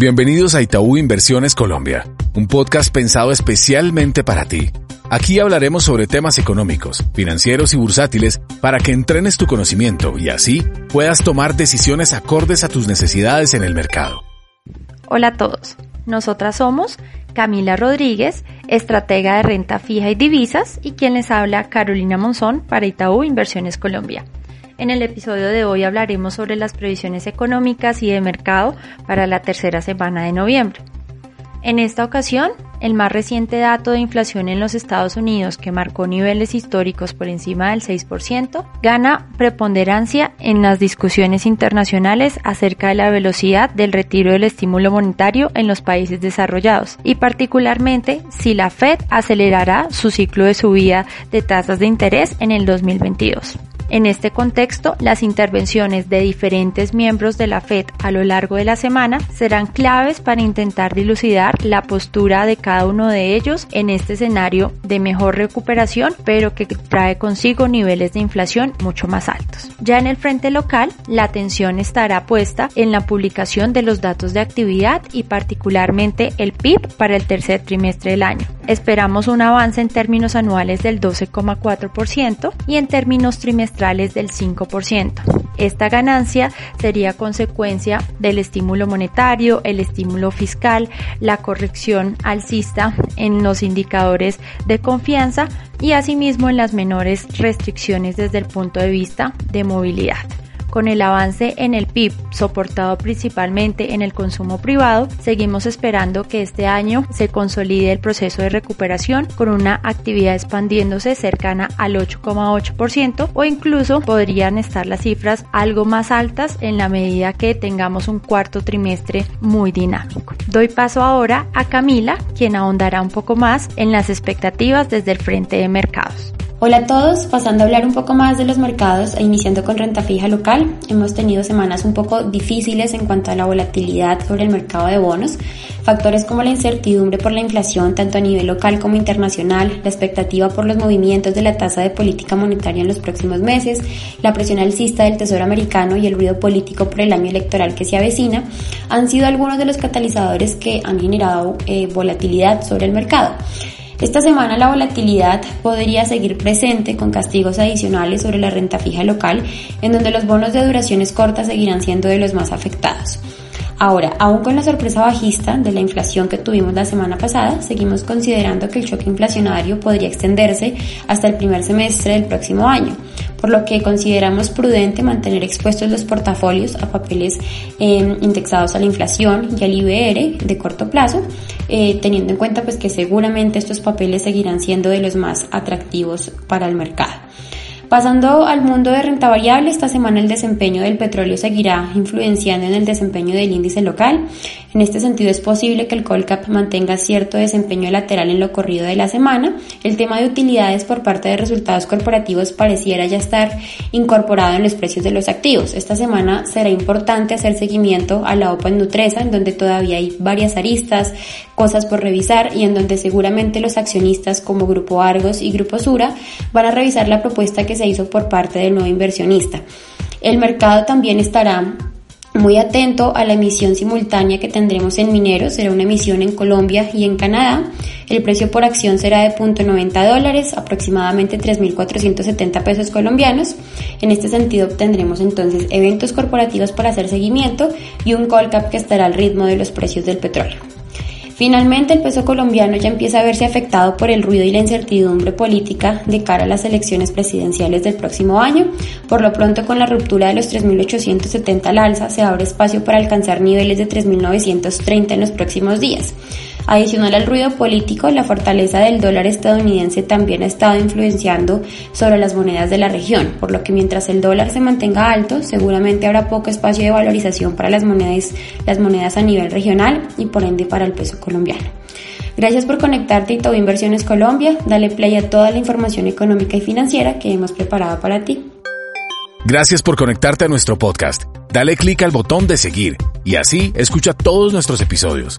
Bienvenidos a Itaú Inversiones Colombia, un podcast pensado especialmente para ti. Aquí hablaremos sobre temas económicos, financieros y bursátiles para que entrenes tu conocimiento y así puedas tomar decisiones acordes a tus necesidades en el mercado. Hola a todos, nosotras somos Camila Rodríguez, estratega de renta fija y divisas, y quien les habla Carolina Monzón para Itaú Inversiones Colombia. En el episodio de hoy hablaremos sobre las previsiones económicas y de mercado para la tercera semana de noviembre. En esta ocasión, el más reciente dato de inflación en los Estados Unidos, que marcó niveles históricos por encima del 6%, gana preponderancia en las discusiones internacionales acerca de la velocidad del retiro del estímulo monetario en los países desarrollados y particularmente si la Fed acelerará su ciclo de subida de tasas de interés en el 2022. En este contexto, las intervenciones de diferentes miembros de la Fed a lo largo de la semana serán claves para intentar dilucidar la postura de cada uno de ellos en este escenario de mejor recuperación, pero que trae consigo niveles de inflación mucho más altos. Ya en el frente local, la atención estará puesta en la publicación de los datos de actividad y particularmente el PIB para el tercer trimestre del año. Esperamos un avance en términos anuales del 12,4% y en términos trimestrales del 5%. Esta ganancia sería consecuencia del estímulo monetario, el estímulo fiscal, la corrección alcista en los indicadores de confianza y asimismo en las menores restricciones desde el punto de vista de movilidad. Con el avance en el PIB, soportado principalmente en el consumo privado, seguimos esperando que este año se consolide el proceso de recuperación con una actividad expandiéndose cercana al 8,8% o incluso podrían estar las cifras algo más altas en la medida que tengamos un cuarto trimestre muy dinámico. Doy paso ahora a Camila, quien ahondará un poco más en las expectativas desde el frente de mercados. Hola a todos, pasando a hablar un poco más de los mercados e iniciando con renta fija local. Hemos tenido semanas un poco difíciles en cuanto a la volatilidad sobre el mercado de bonos. Factores como la incertidumbre por la inflación, tanto a nivel local como internacional, la expectativa por los movimientos de la tasa de política monetaria en los próximos meses, la presión alcista del Tesoro americano y el ruido político por el año electoral que se avecina, han sido algunos de los catalizadores que han generado eh, volatilidad sobre el mercado. Esta semana la volatilidad podría seguir presente con castigos adicionales sobre la renta fija local, en donde los bonos de duraciones cortas seguirán siendo de los más afectados. Ahora, aún con la sorpresa bajista de la inflación que tuvimos la semana pasada, seguimos considerando que el choque inflacionario podría extenderse hasta el primer semestre del próximo año por lo que consideramos prudente mantener expuestos los portafolios a papeles em, indexados a la inflación y al IBR de corto plazo, eh, teniendo en cuenta pues que seguramente estos papeles seguirán siendo de los más atractivos para el mercado. Pasando al mundo de renta variable, esta semana el desempeño del petróleo seguirá influenciando en el desempeño del índice local. En este sentido es posible que el Colcap mantenga cierto desempeño lateral en lo corrido de la semana. El tema de utilidades por parte de resultados corporativos pareciera ya estar incorporado en los precios de los activos. Esta semana será importante hacer seguimiento a la OPA en Nutresa, en donde todavía hay varias aristas, cosas por revisar y en donde seguramente los accionistas como Grupo Argos y Grupo Sura van a revisar la propuesta que se hizo por parte del nuevo inversionista. El mercado también estará muy atento a la emisión simultánea que tendremos en mineros, será una emisión en Colombia y en Canadá. El precio por acción será de 0.90 dólares, aproximadamente 3.470 pesos colombianos. En este sentido obtendremos entonces eventos corporativos para hacer seguimiento y un call cap que estará al ritmo de los precios del petróleo. Finalmente, el peso colombiano ya empieza a verse afectado por el ruido y la incertidumbre política de cara a las elecciones presidenciales del próximo año. Por lo pronto, con la ruptura de los 3.870 al alza, se abre espacio para alcanzar niveles de 3.930 en los próximos días. Adicional al ruido político, la fortaleza del dólar estadounidense también ha estado influenciando sobre las monedas de la región, por lo que mientras el dólar se mantenga alto, seguramente habrá poco espacio de valorización para las monedas, las monedas a nivel regional y por ende para el peso colombiano. Gracias por conectarte a Itaú Inversiones Colombia. Dale play a toda la información económica y financiera que hemos preparado para ti. Gracias por conectarte a nuestro podcast. Dale clic al botón de seguir y así escucha todos nuestros episodios.